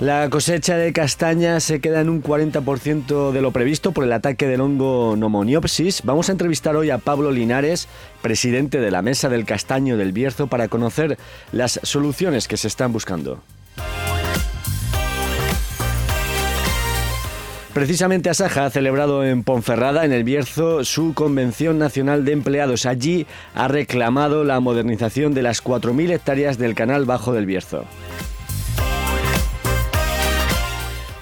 La cosecha de castaña se queda en un 40% de lo previsto por el ataque del hongo Nomoniopsis. Vamos a entrevistar hoy a Pablo Linares, presidente de la Mesa del Castaño del Bierzo, para conocer las soluciones que se están buscando. Precisamente Asaja ha celebrado en Ponferrada, en el Bierzo, su Convención Nacional de Empleados. Allí ha reclamado la modernización de las 4.000 hectáreas del canal bajo del Bierzo.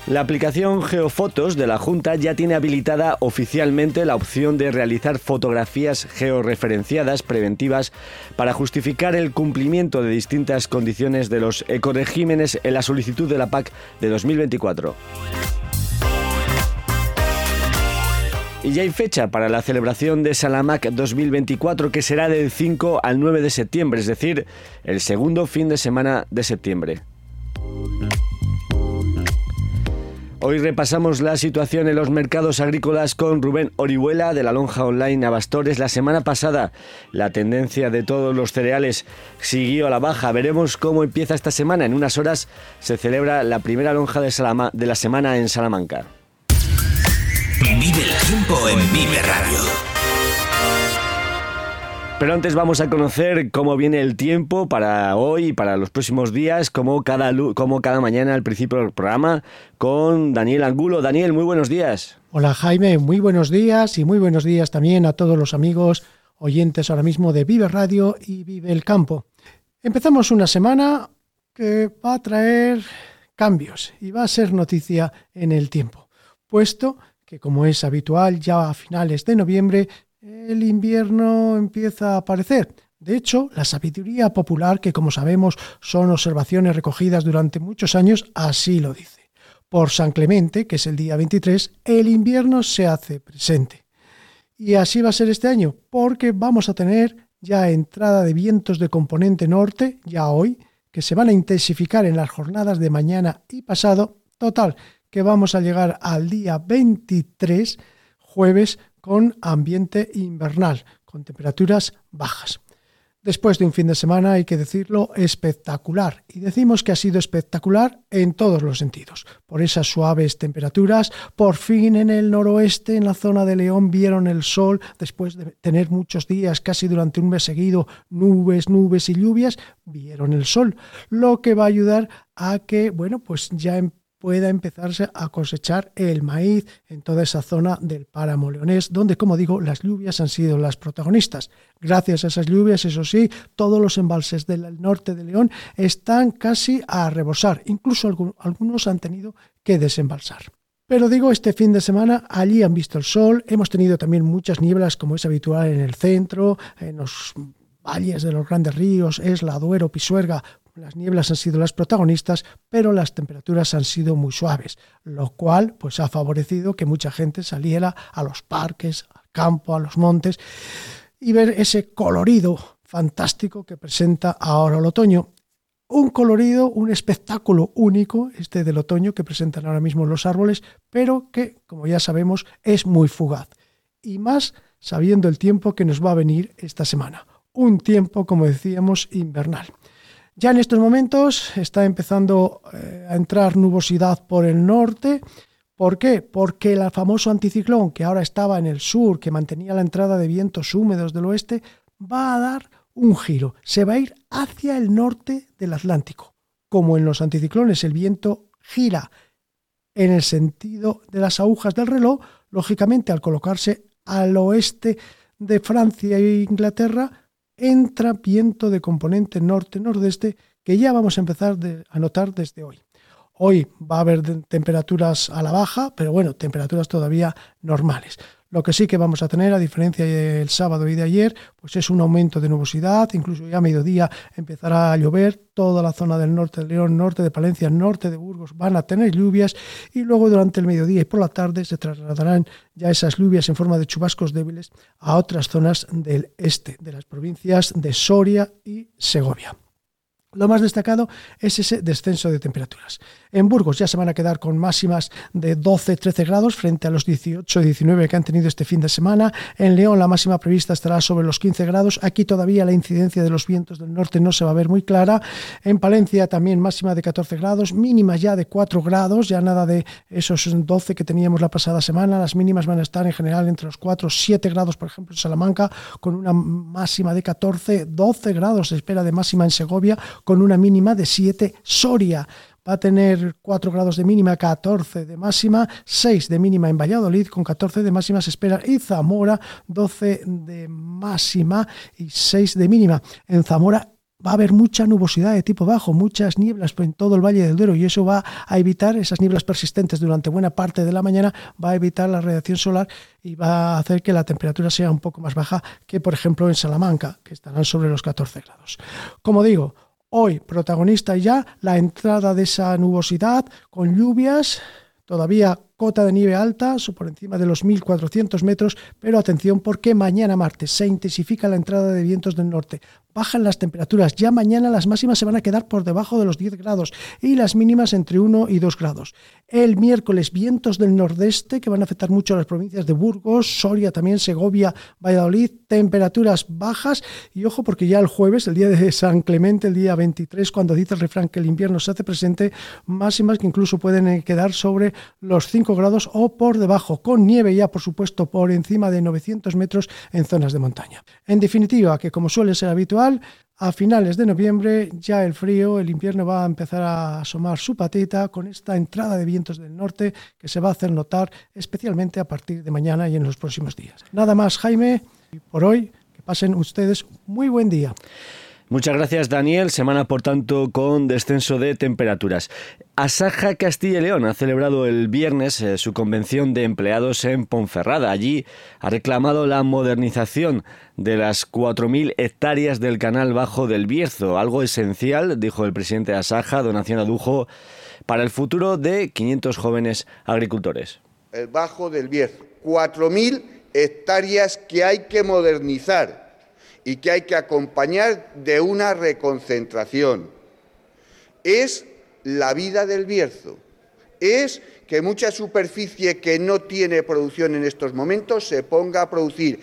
La aplicación Geofotos de la Junta ya tiene habilitada oficialmente la opción de realizar fotografías georreferenciadas preventivas para justificar el cumplimiento de distintas condiciones de los ecoregímenes en la solicitud de la PAC de 2024. Y ya hay fecha para la celebración de Salamac 2024 que será del 5 al 9 de septiembre, es decir, el segundo fin de semana de septiembre. Hoy repasamos la situación en los mercados agrícolas con Rubén Orihuela de la Lonja Online Abastores. La semana pasada la tendencia de todos los cereales siguió a la baja. Veremos cómo empieza esta semana. En unas horas se celebra la primera lonja de, de la semana en Salamanca. Vive el tiempo en Vive Radio. Pero antes vamos a conocer cómo viene el tiempo para hoy y para los próximos días, como cada, como cada mañana al principio del programa, con Daniel Angulo. Daniel, muy buenos días. Hola Jaime, muy buenos días y muy buenos días también a todos los amigos oyentes ahora mismo de Vive Radio y Vive el Campo. Empezamos una semana que va a traer cambios y va a ser noticia en el tiempo, puesto que como es habitual ya a finales de noviembre el invierno empieza a aparecer. De hecho, la sabiduría popular, que como sabemos son observaciones recogidas durante muchos años, así lo dice. Por San Clemente, que es el día 23, el invierno se hace presente. Y así va a ser este año, porque vamos a tener ya entrada de vientos de componente norte, ya hoy, que se van a intensificar en las jornadas de mañana y pasado. Total, que vamos a llegar al día 23, jueves, con ambiente invernal, con temperaturas bajas. Después de un fin de semana, hay que decirlo, espectacular. Y decimos que ha sido espectacular en todos los sentidos. Por esas suaves temperaturas, por fin en el noroeste, en la zona de León, vieron el sol después de tener muchos días, casi durante un mes seguido, nubes, nubes y lluvias, vieron el sol. Lo que va a ayudar a que, bueno, pues ya pueda empezarse a cosechar el maíz en toda esa zona del páramo leonés, donde, como digo, las lluvias han sido las protagonistas. Gracias a esas lluvias, eso sí, todos los embalses del norte de León están casi a rebosar, incluso algunos han tenido que desembalsar. Pero digo, este fin de semana allí han visto el sol, hemos tenido también muchas nieblas como es habitual en el centro, en los valles de los grandes ríos, Esla, Duero, Pisuerga, las nieblas han sido las protagonistas, pero las temperaturas han sido muy suaves, lo cual pues ha favorecido que mucha gente saliera a los parques, al campo, a los montes y ver ese colorido fantástico que presenta ahora el otoño. Un colorido, un espectáculo único, este del otoño que presentan ahora mismo los árboles, pero que, como ya sabemos, es muy fugaz. Y más sabiendo el tiempo que nos va a venir esta semana. Un tiempo, como decíamos, invernal. Ya en estos momentos está empezando eh, a entrar nubosidad por el norte. ¿Por qué? Porque el famoso anticiclón que ahora estaba en el sur, que mantenía la entrada de vientos húmedos del oeste, va a dar un giro, se va a ir hacia el norte del Atlántico. Como en los anticiclones el viento gira en el sentido de las agujas del reloj, lógicamente al colocarse al oeste de Francia e Inglaterra, entra viento de componente norte-nordeste que ya vamos a empezar a notar desde hoy. Hoy va a haber temperaturas a la baja, pero bueno, temperaturas todavía normales. Lo que sí que vamos a tener, a diferencia del sábado y de ayer, pues es un aumento de nubosidad, incluso ya a mediodía empezará a llover, toda la zona del norte de León, norte de Palencia, norte de Burgos van a tener lluvias y luego durante el mediodía y por la tarde se trasladarán ya esas lluvias en forma de chubascos débiles a otras zonas del este, de las provincias de Soria y Segovia. Lo más destacado es ese descenso de temperaturas. En Burgos ya se van a quedar con máximas de 12-13 grados frente a los 18-19 que han tenido este fin de semana. En León la máxima prevista estará sobre los 15 grados. Aquí todavía la incidencia de los vientos del norte no se va a ver muy clara. En Palencia también máxima de 14 grados, mínimas ya de 4 grados, ya nada de esos 12 que teníamos la pasada semana. Las mínimas van a estar en general entre los 4 7 grados, por ejemplo, en Salamanca, con una máxima de 14, 12 grados se espera de máxima en Segovia con una mínima de 7. Soria va a tener 4 grados de mínima, 14 de máxima, 6 de mínima en Valladolid, con 14 de máxima se espera, y Zamora 12 de máxima y 6 de mínima. En Zamora va a haber mucha nubosidad de tipo bajo, muchas nieblas en todo el Valle del Duero y eso va a evitar esas nieblas persistentes durante buena parte de la mañana, va a evitar la radiación solar y va a hacer que la temperatura sea un poco más baja que por ejemplo en Salamanca, que estarán sobre los 14 grados. Como digo, Hoy protagonista ya la entrada de esa nubosidad con lluvias, todavía cota de nieve alta, por encima de los 1.400 metros, pero atención porque mañana martes se intensifica la entrada de vientos del norte bajan las temperaturas. Ya mañana las máximas se van a quedar por debajo de los 10 grados y las mínimas entre 1 y 2 grados. El miércoles vientos del nordeste que van a afectar mucho a las provincias de Burgos, Soria, también Segovia, Valladolid, temperaturas bajas y ojo porque ya el jueves, el día de San Clemente, el día 23, cuando dice el refrán que el invierno se hace presente, máximas que incluso pueden eh, quedar sobre los 5 grados o por debajo, con nieve ya por supuesto por encima de 900 metros en zonas de montaña. En definitiva, que como suele ser habitual, a finales de noviembre ya el frío, el invierno va a empezar a asomar su patita con esta entrada de vientos del norte que se va a hacer notar especialmente a partir de mañana y en los próximos días. Nada más, Jaime, y por hoy, que pasen ustedes muy buen día. Muchas gracias, Daniel. Semana, por tanto, con descenso de temperaturas. Asaja Castilla y León ha celebrado el viernes eh, su convención de empleados en Ponferrada. Allí ha reclamado la modernización de las 4.000 hectáreas del canal bajo del Bierzo, algo esencial, dijo el presidente de Asaja, Donación Adujo, para el futuro de 500 jóvenes agricultores. El bajo del Bierzo, 4.000 hectáreas que hay que modernizar y que hay que acompañar de una reconcentración. Es la vida del Bierzo. Es que mucha superficie que no tiene producción en estos momentos se ponga a producir.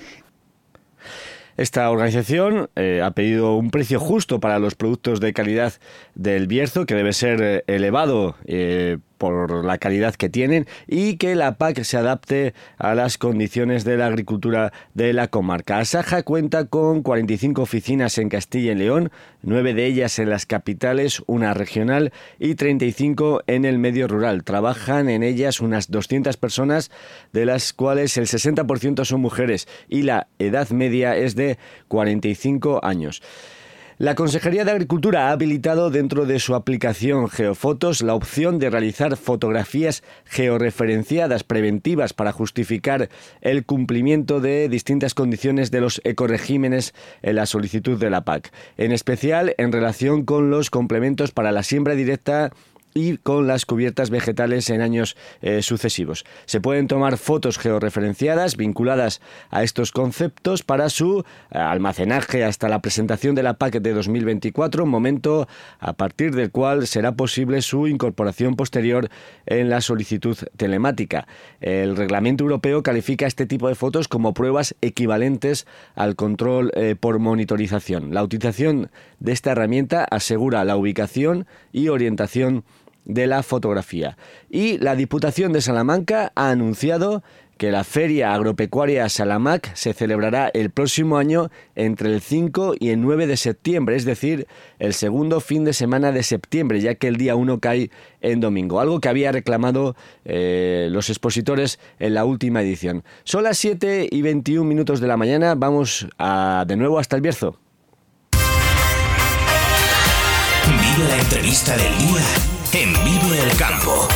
Esta organización eh, ha pedido un precio justo para los productos de calidad del Bierzo, que debe ser eh, elevado eh, por la calidad que tienen y que la PAC se adapte a las condiciones de la agricultura de la comarca. Asaja cuenta con 45 oficinas en Castilla y León, nueve de ellas en las capitales, una regional y 35 en el medio rural. Trabajan en ellas unas 200 personas, de las cuales el 60% son mujeres y la edad media es de 45 años. La Consejería de Agricultura ha habilitado dentro de su aplicación Geofotos la opción de realizar fotografías georreferenciadas preventivas para justificar el cumplimiento de distintas condiciones de los ecoregímenes en la solicitud de la PAC, en especial en relación con los complementos para la siembra directa y con las cubiertas vegetales en años eh, sucesivos. Se pueden tomar fotos georreferenciadas vinculadas a estos conceptos para su eh, almacenaje hasta la presentación de la PAC de 2024, momento a partir del cual será posible su incorporación posterior en la solicitud telemática. El reglamento europeo califica este tipo de fotos como pruebas equivalentes al control eh, por monitorización. La utilización de esta herramienta asegura la ubicación y orientación de la fotografía. Y la Diputación de Salamanca ha anunciado que la Feria Agropecuaria Salamac se celebrará el próximo año entre el 5 y el 9 de septiembre, es decir, el segundo fin de semana de septiembre, ya que el día 1 cae en domingo, algo que había reclamado eh, los expositores en la última edición. Son las 7 y 21 minutos de la mañana, vamos de nuevo hasta el Bierzo. Vive la entrevista del día en Vive el Campo.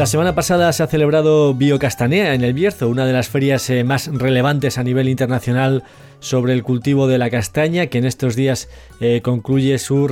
La semana pasada se ha celebrado Biocastanea en el Bierzo, una de las ferias eh, más relevantes a nivel internacional sobre el cultivo de la castaña, que en estos días eh, concluye su,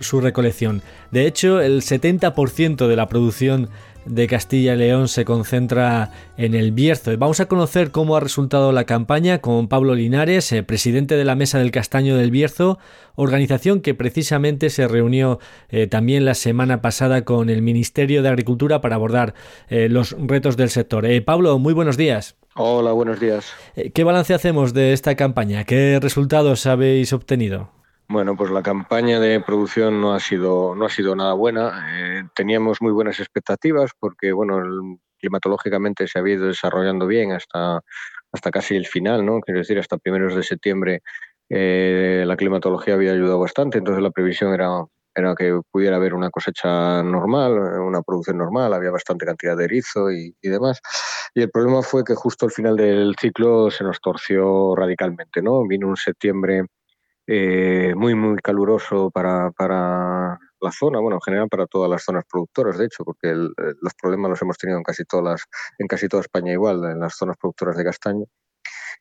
su recolección. De hecho, el 70% de la producción de Castilla y León se concentra en el Bierzo. Vamos a conocer cómo ha resultado la campaña con Pablo Linares, eh, presidente de la Mesa del Castaño del Bierzo, organización que precisamente se reunió eh, también la semana pasada con el Ministerio de Agricultura para abordar eh, los retos del sector. Pablo, muy buenos días. Hola, buenos días. ¿Qué balance hacemos de esta campaña? ¿Qué resultados habéis obtenido? Bueno, pues la campaña de producción no ha sido, no ha sido nada buena. Eh, teníamos muy buenas expectativas porque, bueno, climatológicamente se había ido desarrollando bien hasta, hasta casi el final, ¿no? Quiero decir, hasta primeros de septiembre eh, la climatología había ayudado bastante, entonces la previsión era, era que pudiera haber una cosecha normal, una producción normal, había bastante cantidad de erizo y, y demás. Y el problema fue que justo al final del ciclo se nos torció radicalmente, ¿no? Vino un septiembre eh, muy, muy caluroso para, para, la zona, bueno, en general para todas las zonas productoras, de hecho, porque los problemas los hemos tenido en casi, todas en casi toda España igual, en las zonas productoras de castaño.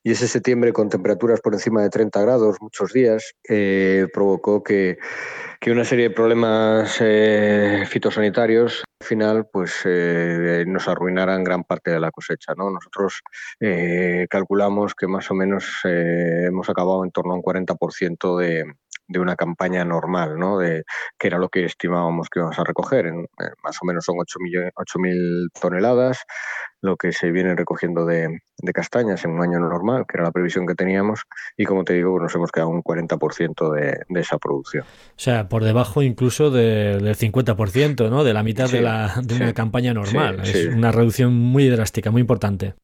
Y ese septiembre con temperaturas por encima de 30 grados muchos días eh, provocó que, que, una serie de problemas eh, fitosanitarios al final pues eh, nos arruinaran gran parte de la cosecha. ¿no? Nosotros calculamos que más o menos hemos acabado en torno a un 40% de, de una campaña normal, ¿no? De, que era lo que estimábamos que íbamos a recoger. En, más o menos son 8.000 toneladas, lo que se viene recogiendo de, castañas en un año normal, que era la previsión que teníamos, y como te digo, nos hemos quedado un 40% de, de, esa producción. O sea, por debajo incluso del 50%, ¿no? De la mitad de, la, de una campaña normal. es una reducción muy drástica, muy importante.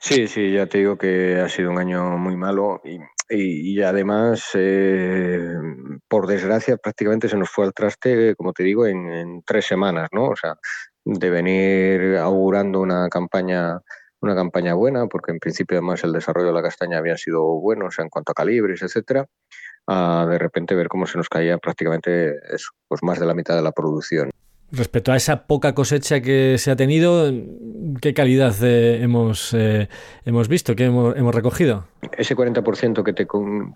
Sí, sí, ya te digo que ha sido un año muy malo y, y, además, eh, por desgracia, prácticamente se nos fue al traste, como te digo, en, tres semanas, ¿no? O sea, de venir augurando una campaña una campaña buena, porque en principio además el desarrollo de la castaña había sido bueno, o sea, en cuanto a calibres, etcétera, a de repente ver cómo se nos caía prácticamente eso, pues más de la mitad de la producción. Respecto a esa poca cosecha que se ha tenido, ¿qué calidad eh, hemos, eh, hemos visto, qué hemos, hemos, recogido? Ese 40% que te,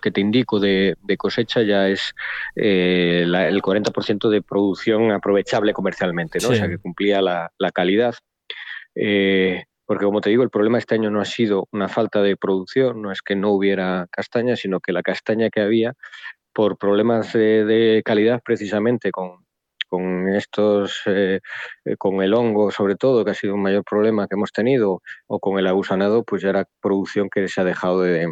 que te indico de, cosecha ya es eh, el 40% de producción aprovechable comercialmente, ¿no? o sea, que cumplía la, la calidad. porque como te digo, el problema este año no ha sido una falta de producción, no es que no hubiera castaña, sino que la castaña que había, por problemas de calidad precisamente con, con estos, eh, eh, con el hongo sobre todo, que ha sido un mayor problema que hemos tenido, o con el agusanado, pues ya era producción que se ha dejado de,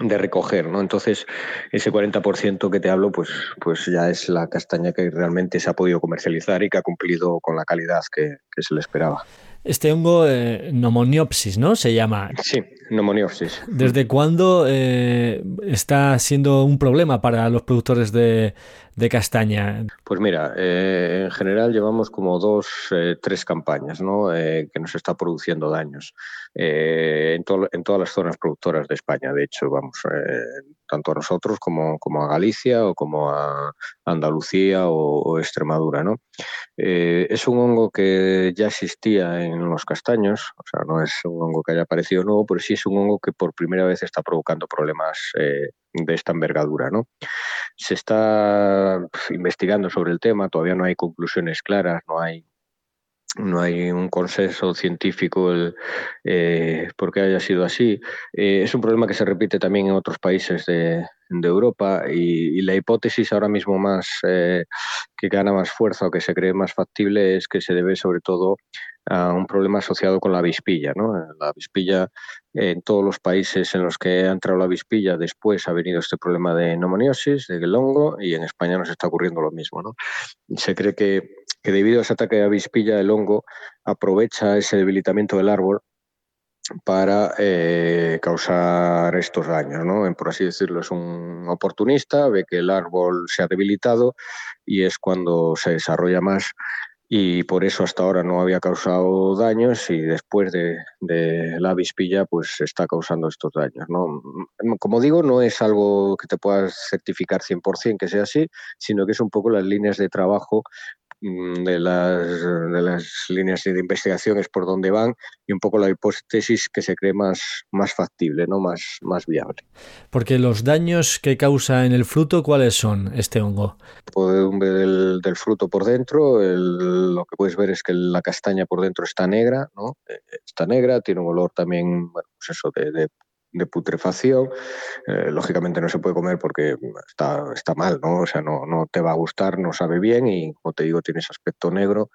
recoger, ¿no? Entonces, ese 40% que te hablo, pues, pues ya es la castaña que realmente se ha podido comercializar y que ha cumplido con la calidad que, se le esperaba. Este hongo, eh, nomoniopsis, ¿no? Se llama. Sí, ¿Desde cuándo está siendo un problema para los productores de, de castaña? Pues mira, eh, en general llevamos como dos, eh, tres campañas ¿no? Eh, que nos está produciendo daños en, en, todas las zonas productoras de España. De hecho, vamos, tanto a nosotros como, como, a Galicia o como a Andalucía o, Extremadura. ¿no? es un hongo que ya existía en los castaños, o sea, no es un hongo que haya aparecido nuevo, pero sí es un hongo que por primera vez está provocando problemas de esta envergadura. ¿no? Se está investigando sobre el tema, todavía no hay conclusiones claras, no hay no hay un consenso científico el, eh, por qué haya sido así. Eh, es un problema que se repite también en otros países de, Europa y, la hipótesis ahora mismo más eh, que gana más fuerza o que se cree más factible es que se debe sobre todo a un problema asociado con la avispilla. ¿no? La avispilla en todos los países en los que ha entrado la avispilla después ha venido este problema de neumoniosis, de hongo y en España nos está ocurriendo lo mismo. ¿no? Se cree que que debido a ese ataque de avispilla el hongo aprovecha ese debilitamiento del árbol para eh, causar estos daños, ¿no? Por así decirlo, es un oportunista, ve que el árbol se ha debilitado y es cuando se desarrolla más y por eso hasta ahora no había causado daños y después de, la avispilla pues está causando estos daños. ¿no? Como digo, no es algo que te puedas certificar 100% que sea así, sino que es un poco las líneas de trabajo Mm, de las, de las líneas de investigación es por donde van y un poco la hipótesis que se cree más, más factible, ¿no? más, más viable. Porque los daños que causa en el fruto, ¿cuáles son este hongo? Podedumbre del, del fruto por dentro, lo que puedes ver es que la castaña por dentro está negra, ¿no? Eh, está negra, tiene un olor también, bueno, pues eso, de, de de putrefacción. Eh, lógicamente no se puede comer porque está, está mal, ¿no? O sea, no, no te va a gustar, no sabe bien y, como te digo, tiene ese aspecto negro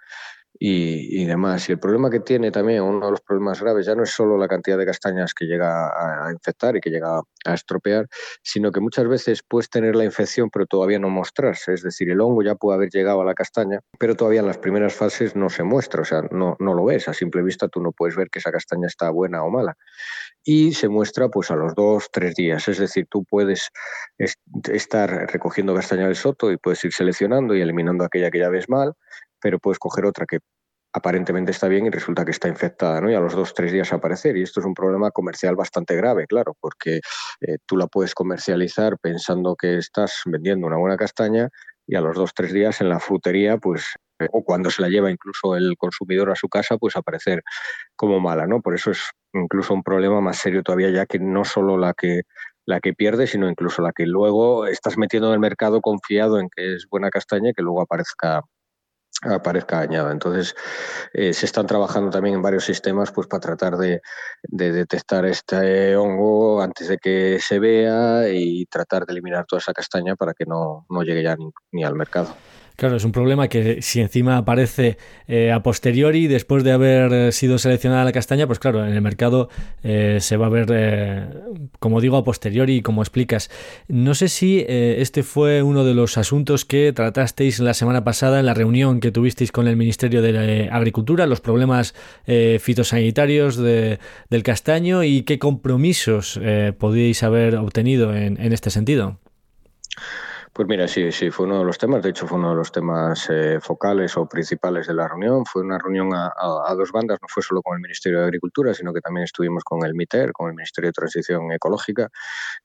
y, demás. Y el problema que tiene también, uno de los problemas graves, ya no es solo la cantidad de castañas que llega a, infectar y que llega a estropear, sino que muchas veces puedes tener la infección pero todavía no mostrarse. Es decir, el hongo ya puede haber llegado a la castaña, pero todavía en las primeras fases no se muestra, o sea, no, no lo ves. A simple vista tú no puedes ver que esa castaña está buena o mala. Y se muestra pues a los dos, tres días. Es decir, tú puedes estar recogiendo castaña del soto y puedes ir seleccionando y eliminando aquella que ya ves mal pero puedes coger otra que aparentemente está bien y resulta que está infectada, ¿no? Y a los dos, tres días aparecer. Y esto es un problema comercial bastante grave, claro, porque eh, tú la puedes comercializar pensando que estás vendiendo una buena castaña y a los dos, tres días en la frutería, pues, eh, o cuando se la lleva incluso el consumidor a su casa, pues aparecer como mala, ¿no? Por eso es incluso un problema más serio todavía, ya que no solo la que la que pierde, sino incluso la que luego estás metiendo en el mercado confiado en que es buena castaña y que luego aparezca aparezca dañada. Entonces, eh, se están trabajando también en varios sistemas pues, para tratar de, detectar este hongo antes de que se vea y tratar de eliminar toda esa castaña para que no, no llegue ya ni al mercado. Claro, es un problema que si encima aparece eh, a posteriori, después de haber eh, sido seleccionada la castaña, pues claro, en el mercado eh, se va a ver, como digo, a posteriori, como explicas. No sé si este fue uno de los asuntos que tratasteis la semana pasada en la reunión que tuvisteis con el Ministerio de Agricultura, los problemas fitosanitarios del castaño y qué compromisos podíais haber obtenido en este sentido. Pues mira, sí, sí, fue uno de los temas, de hecho fue uno de los temas eh, focales o principales de la reunión. Fue una reunión a, dos bandas, no fue solo con el Ministerio de Agricultura, sino que también estuvimos con el MITER, con el Ministerio de Transición Ecológica.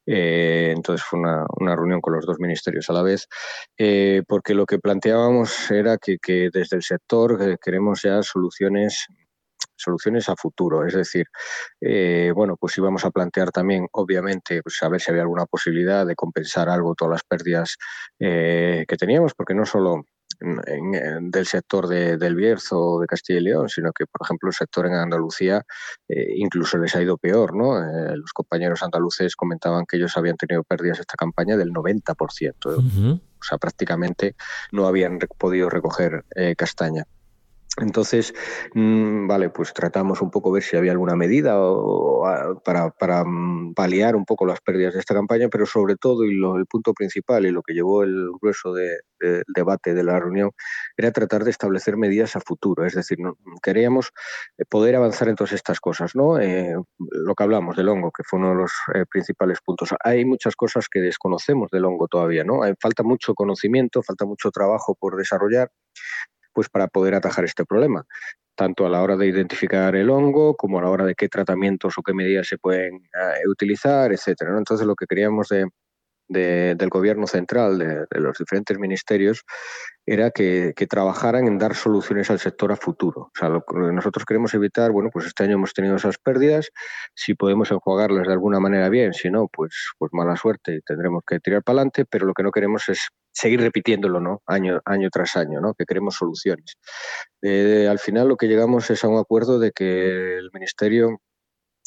Eh, entonces fue una, reunión con los dos ministerios a la vez, eh, porque lo que planteábamos era que, que desde el sector queremos ya soluciones soluciones a futuro. Es decir, eh, bueno, pues íbamos a plantear también, obviamente, pues a ver si había alguna posibilidad de compensar algo todas las pérdidas eh, que teníamos, porque no solo del sector del Bierzo de Castilla y León, sino que, por ejemplo, el sector en Andalucía eh, incluso les ha ido peor. ¿no? los compañeros andaluces comentaban que ellos habían tenido pérdidas esta campaña del 90%. O sea, prácticamente no habían podido recoger castaña. Entonces, mm, vale, pues tratamos un poco ver si había alguna medida para, para, mm, paliar un poco las pérdidas de esta campaña, pero sobre todo, y lo, el punto principal y lo que llevó el grueso del debate de la reunión, era tratar de establecer medidas a futuro. Es decir, queríamos eh, poder avanzar en todas estas cosas, ¿no? Eh, lo que hablamos del hongo, que fue uno de los eh, principales puntos. Hay muchas cosas que desconocemos del hongo todavía, ¿no? Hay, falta mucho conocimiento, falta mucho trabajo por desarrollar pues para poder atajar este problema, tanto a la hora de identificar el hongo como a la hora de qué tratamientos o qué medidas se pueden eh, utilizar, etcétera. Entonces, lo que queríamos del gobierno central, de, los diferentes ministerios, era que, trabajaran en dar soluciones al sector a futuro. O sea, que nosotros queremos evitar, bueno, pues este año hemos tenido esas pérdidas, si podemos enjuagarlas de alguna manera bien, si no, pues, pues mala suerte y tendremos que tirar para adelante, pero lo que no queremos es seguir repitiéndolo, ¿no? Año, año tras año, ¿no? Que queremos soluciones. Eh, al final lo que llegamos es a un acuerdo de que el Ministerio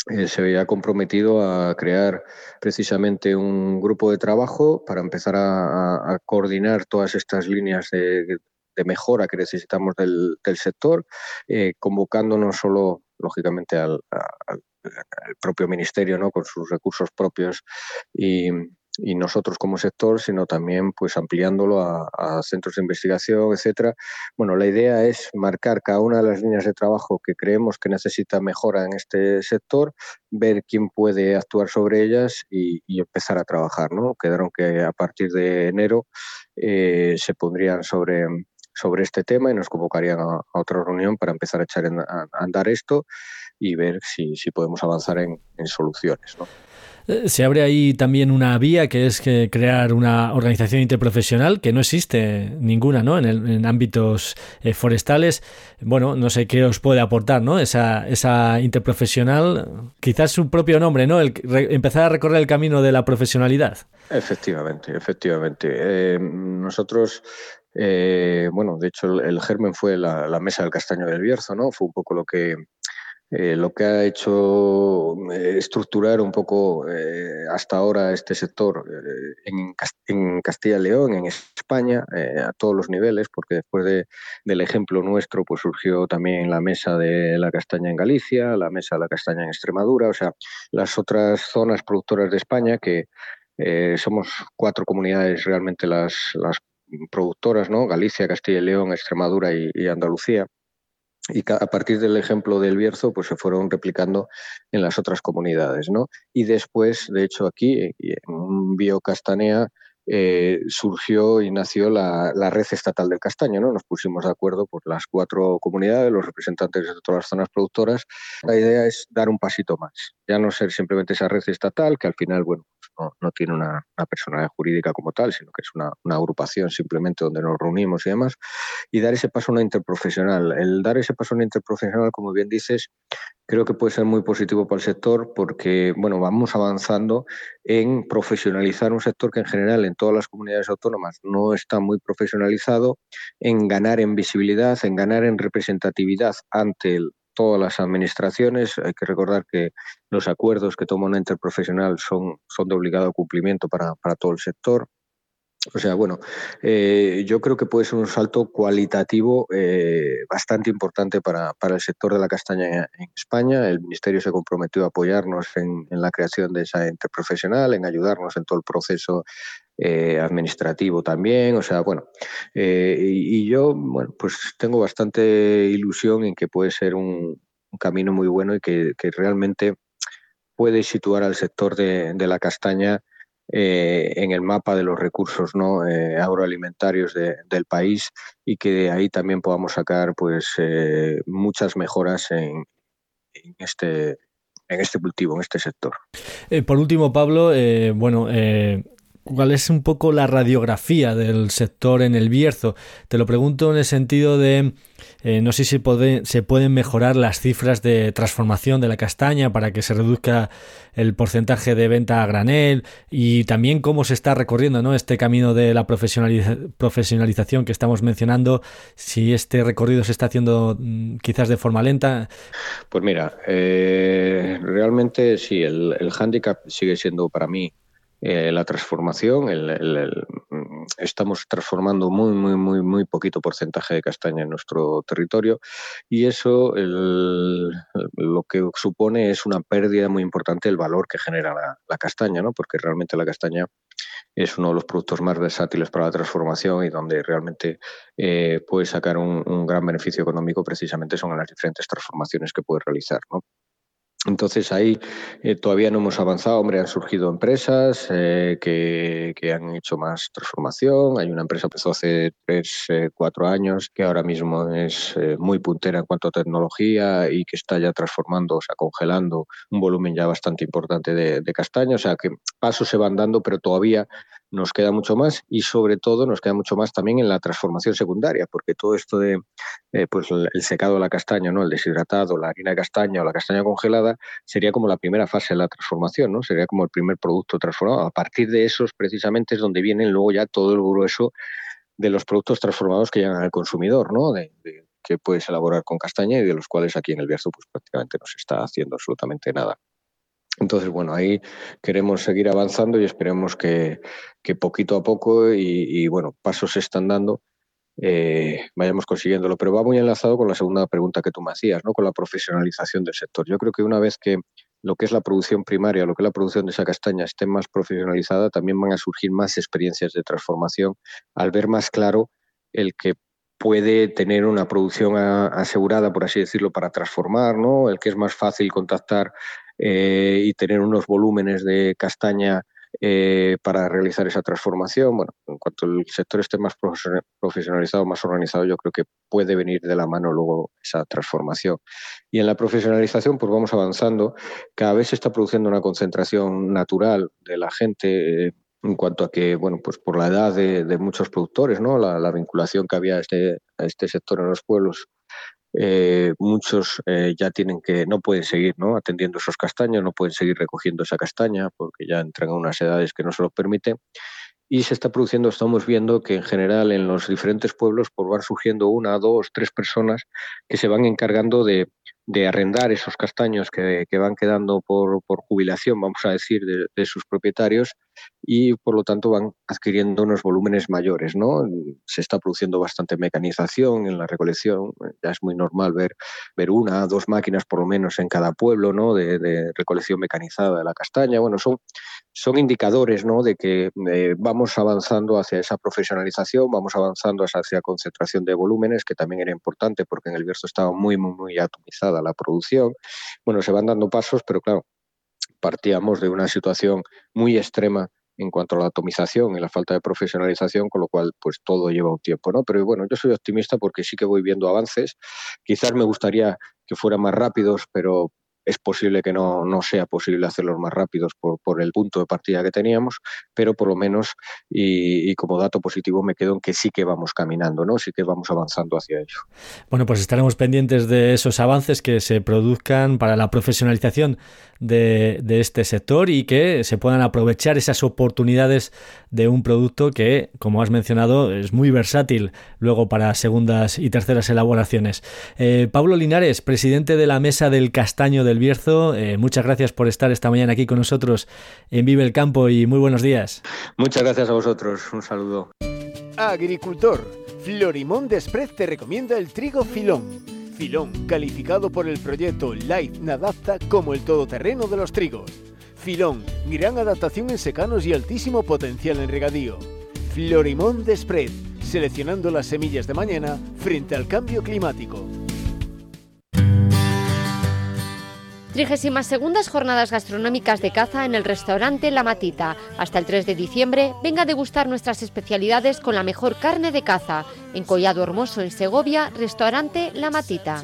eh, se había comprometido a crear precisamente un grupo de trabajo para empezar a, coordinar todas estas líneas de, mejora que necesitamos del, sector, eh, solo, lógicamente, al, propio ministerio ¿no? con sus recursos propios y, y nosotros como sector, sino también pues ampliándolo a, centros de investigación, etcétera. Bueno, la idea es marcar cada una de las líneas de trabajo que creemos que necesita mejora en este sector, ver quién puede actuar sobre ellas y, empezar a trabajar. ¿no? Quedaron que a partir de enero eh, se pondrían sobre sobre este tema y nos convocarían a, otra reunión para empezar a echar a, andar esto y ver si, si podemos avanzar en, en soluciones. ¿no? Eh, se abre ahí también una vía que es que crear una organización interprofesional que no existe ninguna ¿no? en, ámbitos eh, forestales. Bueno, no sé qué os puede aportar ¿no? esa, esa interprofesional, quizás su propio nombre, ¿no? El, empezar a recorrer el camino de la profesionalidad. Efectivamente, efectivamente. Eh, nosotros bueno, de hecho el, germen fue la, la, mesa del castaño del Bierzo, ¿no? Fue un poco lo que eh, lo que ha hecho eh, estructurar un poco eh, hasta ahora este sector en, Castilla y León, en España, a todos los niveles, porque después de, del ejemplo nuestro, pues surgió también la mesa de la castaña en Galicia, la mesa de la castaña en Extremadura, o sea, las otras zonas productoras de España que somos cuatro comunidades realmente las, productoras, ¿no? Galicia, Castilla y León, Extremadura y Andalucía y a partir del ejemplo del Bierzo pues se fueron replicando en las otras comunidades no y después de hecho aquí en Biocastanea eh, surgió y nació la, red estatal del castaño. ¿no? Nos pusimos de acuerdo por las cuatro comunidades, los representantes de todas las zonas productoras. La idea es dar un pasito más, ya no ser simplemente esa red estatal, que al final bueno, no, tiene una, personalidad jurídica como tal, sino que es una, agrupación simplemente donde nos reunimos y demás, y dar ese paso a una interprofesional. El dar ese paso a una interprofesional, como bien dices, creo que puede ser muy positivo para el sector porque, bueno, vamos avanzando en profesionalizar un sector que en general en todas las comunidades autónomas no está muy profesionalizado, en ganar en visibilidad, en ganar en representatividad ante el, todas las administraciones. Hay que recordar que los acuerdos que toma una interprofesional son, son de obligado cumplimiento para, para todo el sector. O sea, bueno, eh, yo creo que puede ser un salto cualitativo eh, bastante importante para, para, el sector de la castaña en España. El Ministerio se comprometió a apoyarnos en, en la creación de esa interprofesional, en ayudarnos en todo el proceso eh, administrativo también, o sea, bueno, eh, y, yo, bueno, pues tengo bastante ilusión en que puede ser un, camino muy bueno y que, realmente puede situar al sector de, la castaña eh, en el mapa de los recursos ¿no? agroalimentarios del país y que de ahí también podamos sacar pues muchas mejoras en, este en este cultivo, en este sector. por último, Pablo, bueno, cuál es un poco la radiografía del sector en el Bierzo. Te lo pregunto en el sentido de, eh, no sé si se pueden mejorar las cifras de transformación de la castaña para que se reduzca el porcentaje de venta a granel y también cómo se está recorriendo ¿no? este camino de la profesionalización que estamos mencionando, si este recorrido se está haciendo mm, quizás de forma lenta. Pues mira, eh, realmente sí, el, el hándicap sigue siendo para mí eh, la transformación. Mm, estamos transformando muy, muy, muy, muy poquito porcentaje de castaña en nuestro territorio y eso lo que supone es una pérdida muy importante del valor que genera la, castaña, ¿no? porque realmente la castaña es uno de los productos más versátiles para la transformación y donde realmente eh, puede sacar un, gran beneficio económico precisamente son en las diferentes transformaciones que puede realizar. ¿no? Entonces ahí eh, todavía no hemos avanzado. Hombre, han surgido empresas eh, que, han hecho más transformación. Hay una empresa que empezó hace tres, eh, cuatro años que ahora mismo es muy puntera en cuanto a tecnología y que está ya transformando, o sea, congelando un volumen ya bastante importante de, de. O sea, que pasos se van dando, pero todavía nos queda mucho más y sobre todo nos queda mucho más también en la transformación secundaria, porque todo esto de eh, pues el secado de la castaña, ¿no? el deshidratado, la harina de castaña o la castaña congelada, sería como la primera fase de la transformación, ¿no? sería como el primer producto transformado. A partir de esos precisamente es donde vienen luego ya todo el grueso de los productos transformados que llegan al consumidor, ¿no? De, que puedes elaborar con castaña y de los cuales aquí en el Bierzo pues prácticamente no se está haciendo absolutamente nada. Entonces, bueno, ahí queremos seguir avanzando y esperemos que, poquito a poco y, bueno, pasos se están dando, eh, vayamos consiguiéndolo. Pero va muy enlazado con la segunda pregunta que tú me hacías, ¿no? Con la profesionalización del sector. Yo creo que una vez que lo que es la producción primaria, lo que es la producción de esa castaña esté más profesionalizada, también van a surgir más experiencias de transformación al ver más claro el que puede tener una producción asegurada, por así decirlo, para transformar, ¿no? El que es más fácil contactar eh, y tener unos volúmenes de castaña eh, para realizar esa transformación. Bueno, en cuanto el sector esté más profesionalizado, más organizado, yo creo que puede venir de la mano luego esa transformación. Y en la profesionalización, pues vamos avanzando. Cada vez se está produciendo una concentración natural de la gente. Eh, en cuanto a que, bueno, pues por la edad de, muchos productores, ¿no? La, vinculación que había este, a este sector en los pueblos eh, muchos eh, ya tienen que, no pueden seguir ¿no? atendiendo esos castaños, no pueden seguir recogiendo esa castaña porque ya entran a unas edades que no se lo permiten. Y se está produciendo, estamos viendo que en general en los diferentes pueblos pues van surgiendo una, dos, tres personas que se van encargando de, de arrendar esos castaños que, van quedando por, jubilación, vamos a decir, de, sus propietarios y por lo tanto van adquiriendo unos volúmenes mayores. ¿no? Se está produciendo bastante mecanización en la recolección, ya es muy normal ver, ver una, dos máquinas por lo menos en cada pueblo ¿no? de, recolección mecanizada de la castaña. Bueno, son, son indicadores ¿no? de que eh, vamos avanzando hacia esa profesionalización, vamos avanzando hacia concentración de volúmenes, que también era importante porque en el Bierzo estaba muy, muy, muy atomizada la producción. Bueno, se van dando pasos, pero claro, partíamos de una situación muy extrema en cuanto a la atomización y la falta de profesionalización, con lo cual pues todo lleva un tiempo, ¿no? Pero bueno, yo soy optimista porque sí que voy viendo avances. Quizás me gustaría que fueran más rápidos, pero es posible que no, no sea posible hacerlos más rápidos por, por, el punto de partida que teníamos, pero por lo menos, y, como dato positivo, me quedo en que sí que vamos caminando, ¿no? Sí que vamos avanzando hacia ello. Bueno, pues estaremos pendientes de esos avances que se produzcan para la profesionalización de, de este sector y que se puedan aprovechar esas oportunidades de un producto que, como has mencionado, es muy versátil luego para segundas y terceras elaboraciones. Eh, Pablo Linares, presidente de la Mesa del Castaño del Bierzo, eh, muchas gracias por estar esta mañana aquí con nosotros en Vive el Campo y muy buenos días. Muchas gracias a vosotros, un saludo. Agricultor, Florimón Desprez te recomienda el trigo filón. Filón, calificado por el proyecto Life Nadapta como el todoterreno de los trigos. Filón, gran adaptación en secanos y altísimo potencial en regadío. Florimón de Spread, seleccionando las semillas de mañana frente al cambio climático. 32 Jornadas Gastronómicas de Caza en el restaurante La Matita. Hasta el 3 de diciembre, venga a degustar nuestras especialidades con la mejor carne de caza. En Collado Hermoso, en Segovia, restaurante La Matita.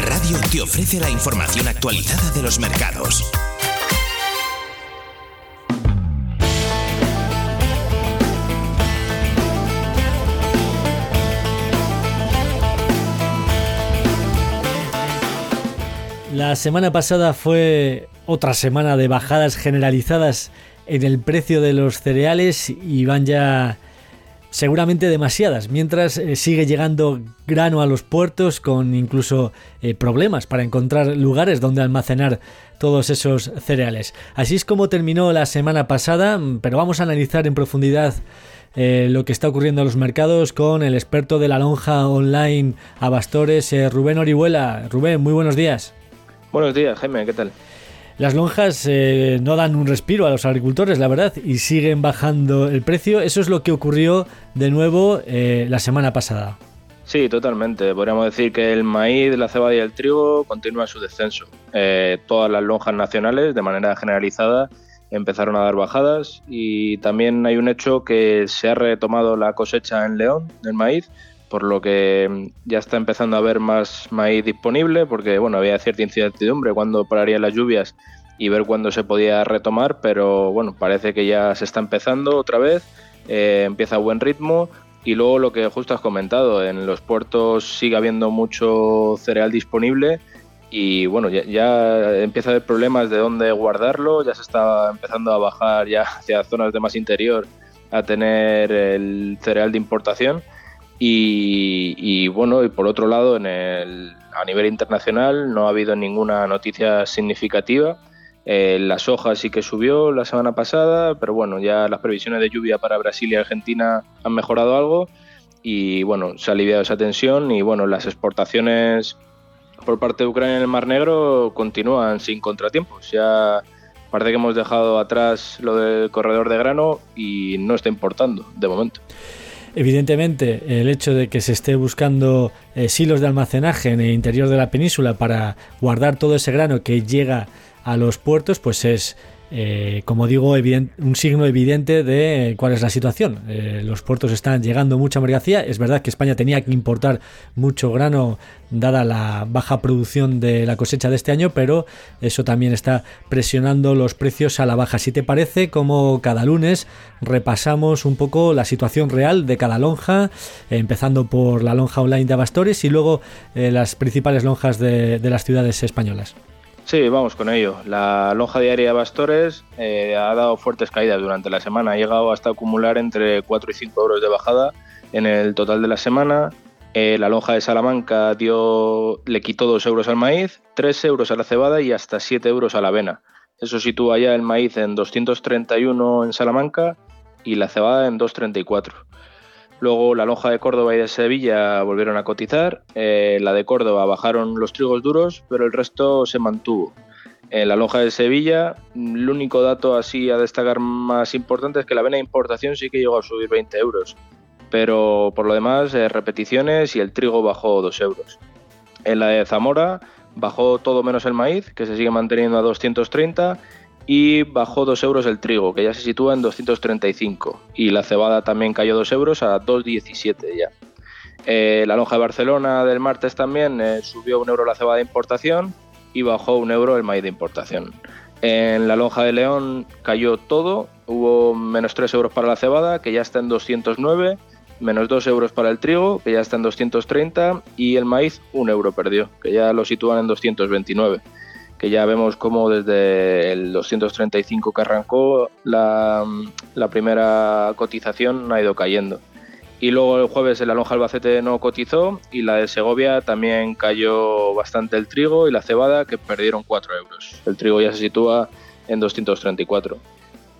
Radio te ofrece la información actualizada de los mercados. La semana pasada fue otra semana de bajadas generalizadas en el precio de los cereales y van ya seguramente demasiadas, mientras eh, sigue llegando grano a los puertos con incluso eh, problemas para encontrar lugares donde almacenar todos esos cereales. Así es como terminó la semana pasada, pero vamos a analizar en profundidad eh, lo que está ocurriendo en los mercados con el experto de la lonja online Abastores, Rubén Orihuela. Rubén, muy buenos días. Buenos días, Jaime, ¿qué tal? Las lonjas eh, no dan un respiro a los agricultores, la verdad, y siguen bajando el precio. Eso es lo que ocurrió de nuevo eh, la semana pasada. Sí, totalmente. Podríamos decir que el maíz, la cebada y el trigo continúan su descenso. Eh, todas las lonjas nacionales, de manera generalizada, empezaron a dar bajadas y también hay un hecho que se ha retomado la cosecha en León del maíz por lo que mm, ya está empezando a haber más maíz disponible, porque bueno, había cierta incertidumbre cuando pararían las lluvias y ver cuándo se podía retomar, pero bueno, parece que ya se está empezando otra vez, eh, empieza a buen ritmo. Y luego lo que justo has comentado, en los puertos sigue habiendo mucho cereal disponible y bueno, ya, ya, empieza a haber problemas de dónde guardarlo, ya se está empezando a bajar ya hacia zonas de más interior a tener el cereal de importación y, bueno, y por otro lado, en el, a nivel internacional no ha habido ninguna noticia significativa. Eh, la soja sí que subió la semana pasada, pero bueno, ya las previsiones de lluvia para Brasil y Argentina han mejorado algo y bueno, se ha aliviado esa tensión y bueno, las exportaciones por parte de Ucrania en el Mar Negro continúan sin contratiempos. Ya parece que hemos dejado atrás lo del corredor de grano y no está importando de momento. Evidentemente, el hecho de que se esté buscando eh, silos de almacenaje en el interior de la península para guardar todo ese grano que llega a los puertos, pues es eh, como digo, un signo evidente de cuál es la situación. Eh, los puertos están llegando mucha mercancía. Es verdad que España tenía que importar mucho grano dada la baja producción de la cosecha de este año, pero eso también está presionando los precios a la baja. Si te parece, como cada lunes repasamos un poco la situación real de cada lonja, empezando por la lonja online de Abastores y luego eh, las principales lonjas de las ciudades españolas. Sí, vamos con ello. La lonja diaria Bastores eh, ha dado fuertes caídas durante la semana. Ha llegado hasta acumular entre 4 y 5 euros de bajada en el total de la semana. Eh, la lonja de Salamanca dio, le quitó 2 euros al maíz, 3 euros a la cebada y hasta 7 euros a la avena. Eso sitúa ya el maíz en 231 en Salamanca y la cebada en 234. Luego la lonja de Córdoba y de Sevilla volvieron a cotizar. Eh, la de Córdoba bajaron los trigos duros, pero el resto se mantuvo. En la lonja de Sevilla, el único dato así a destacar más importante es que la avena de importación sí que llegó a subir 20 euros. Pero por lo demás, eh, repeticiones y el trigo bajó 2 euros. En la de Zamora bajó todo menos el maíz, que se sigue manteniendo a 230 y bajó 2 euros el trigo, que ya se sitúa en 235. Y la cebada también cayó 2 euros a 2,17 ya. Eh, la lonja de Barcelona del martes también eh, subió un euro la cebada de importación y bajó un euro el maíz de importación. En la lonja de León cayó todo, hubo menos 3 euros para la cebada, que ya está en 209, menos 2 euros para el trigo, que ya está en 230, y el maíz un euro perdió, que ya lo sitúan en 229 que ya vemos cómo desde el 235 que arrancó la, primera cotización ha ido cayendo. Y luego el jueves en la lonja Albacete no cotizó y la de Segovia también cayó bastante el trigo y la cebada que perdieron 4 euros. El trigo ya se sitúa en 234.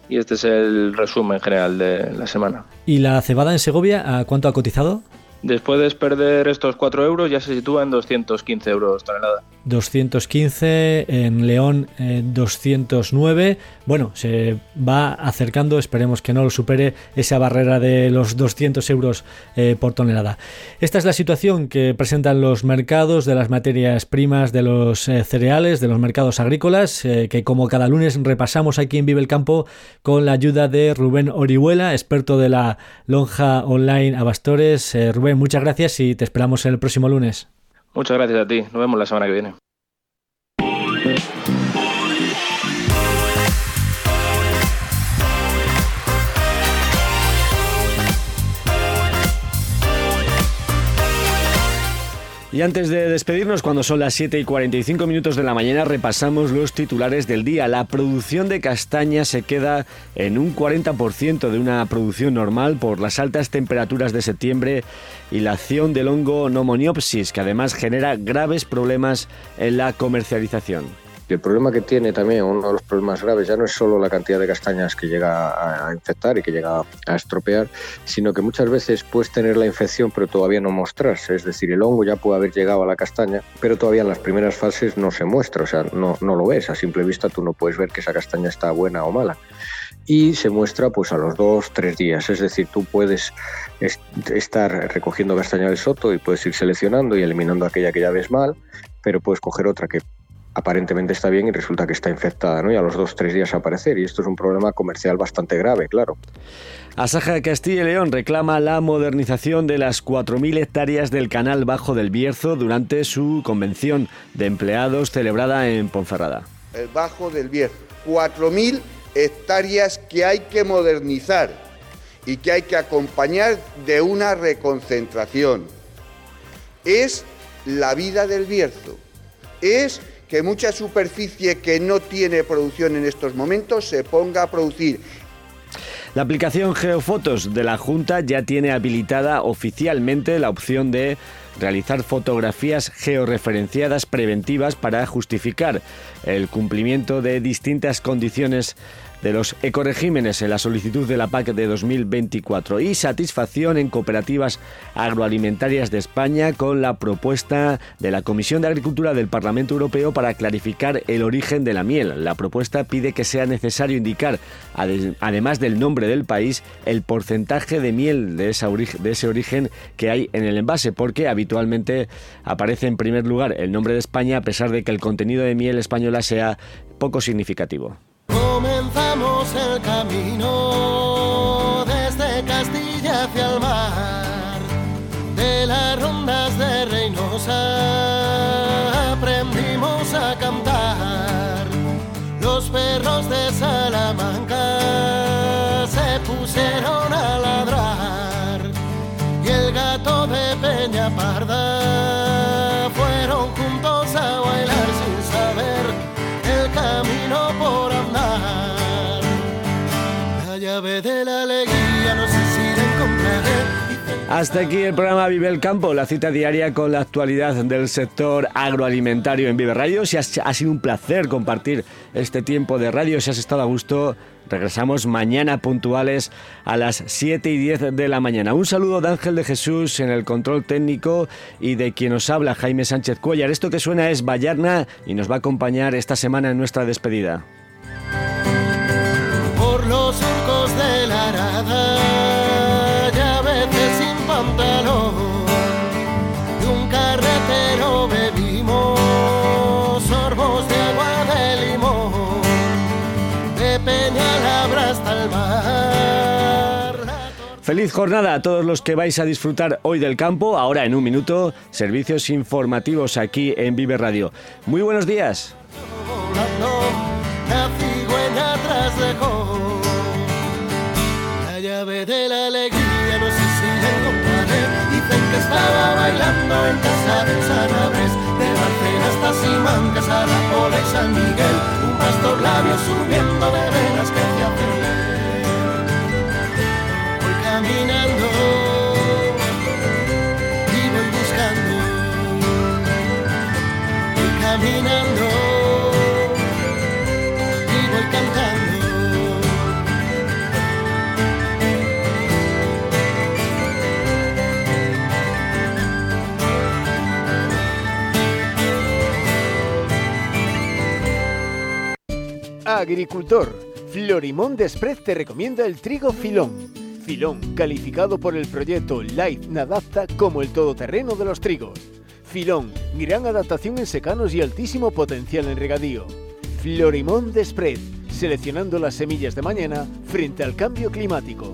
Y este es el resumen general de la semana. ¿Y la cebada en Segovia a cuánto ha cotizado? Después de perder estos 4 euros ya se sitúa en 215 euros tonelada. 215, en León 209. Eh, bueno, se va acercando, esperemos que no lo supere esa barrera de los 200 euros eh, por tonelada. Esta es la situación que presentan los mercados de las materias primas, de los eh, cereales, de los mercados agrícolas, que como cada lunes repasamos aquí en Vive el Campo con la ayuda de Rubén Orihuela, experto de la lonja online Abastores. Rubén, muchas gracias y te esperamos el próximo lunes. Muchas gracias a ti. Nos vemos la semana que viene. Y antes de despedirnos, cuando son las 7 y 45 minutos de la mañana, repasamos los titulares del día. La producción de castaña se queda en un 40% de una producción normal por las altas temperaturas de septiembre y la acción del hongo nomoniopsis, que además genera graves problemas en la comercialización el problema que tiene también, uno de los problemas graves, ya no es solo la cantidad de castañas que llega a infectar y que llega a estropear, sino que muchas veces puedes tener la infección pero todavía no mostrarse. Es decir, el hongo ya puede haber llegado a la castaña, pero todavía en las primeras fases no se muestra, o sea, no, lo ves. A simple vista tú no puedes ver que esa castaña está buena o mala y se muestra pues a los dos, tres días. Es decir, tú puedes estar recogiendo castaña del soto y puedes ir seleccionando y eliminando aquella que ya ves mal, pero puedes coger otra que aparentemente está bien y resulta que está infectada, ¿no? Y a los dos, tres días aparecer. Y esto es un problema comercial bastante grave, claro. Asaja de Castilla y León reclama la modernización de las 4.000 hectáreas del canal Bajo del Bierzo durante su convención de empleados celebrada en Ponferrada. El Bajo del Bierzo, 4.000 hectáreas que hay que modernizar y que hay que acompañar de una reconcentración. Es la vida del Bierzo, es que mucha superficie que no tiene producción en estos momentos se ponga a producir. La aplicación Geofotos de la Junta ya tiene habilitada oficialmente la opción de realizar fotografías georreferenciadas preventivas para justificar el cumplimiento de distintas condiciones de los ecoregímenes en la solicitud de la PAC de 2024 y satisfacción en cooperativas agroalimentarias de España con la propuesta de la Comisión de Agricultura del Parlamento Europeo para clarificar el origen de la miel. La propuesta pide que sea necesario indicar, además del nombre del país, el porcentaje de miel de, de ese origen que hay en el envase, porque habitualmente aparece en primer lugar el nombre de España a pesar de que el contenido de miel española sea poco significativo. Comenzamos el camino desde Castilla hacia el mar, de las Hasta aquí el programa Vive el Campo, la cita diaria con la actualidad del sector agroalimentario en Vive Radio. Si ha sido un placer compartir este tiempo de radio, si has estado a gusto, regresamos mañana puntuales a las 7 y 10 de la mañana. Un saludo de Ángel de Jesús en el control técnico y de quien nos habla, Jaime Sánchez Cuellar. Esto que suena es Vallarna y nos va a acompañar esta semana en nuestra despedida los Feliz jornada a todos los que vais a disfrutar hoy del campo. Ahora en un minuto, servicios informativos aquí en Vive Radio. Muy buenos días. Estaba bailando en casa de Sanabres, de Barcena hasta Simancas, a la Pola y San Miguel. Un pastor labio subiendo de venas que caminando y voy buscando, voy caminando y voy cantando. Agricultor, Florimón Desprez te recomienda el trigo filón Filón, calificado por el proyecto Life Nadapta como el todoterreno de los trigos. Filón, gran adaptación en secanos y altísimo potencial en regadío. Florimón Desprez, seleccionando las semillas de mañana frente al cambio climático.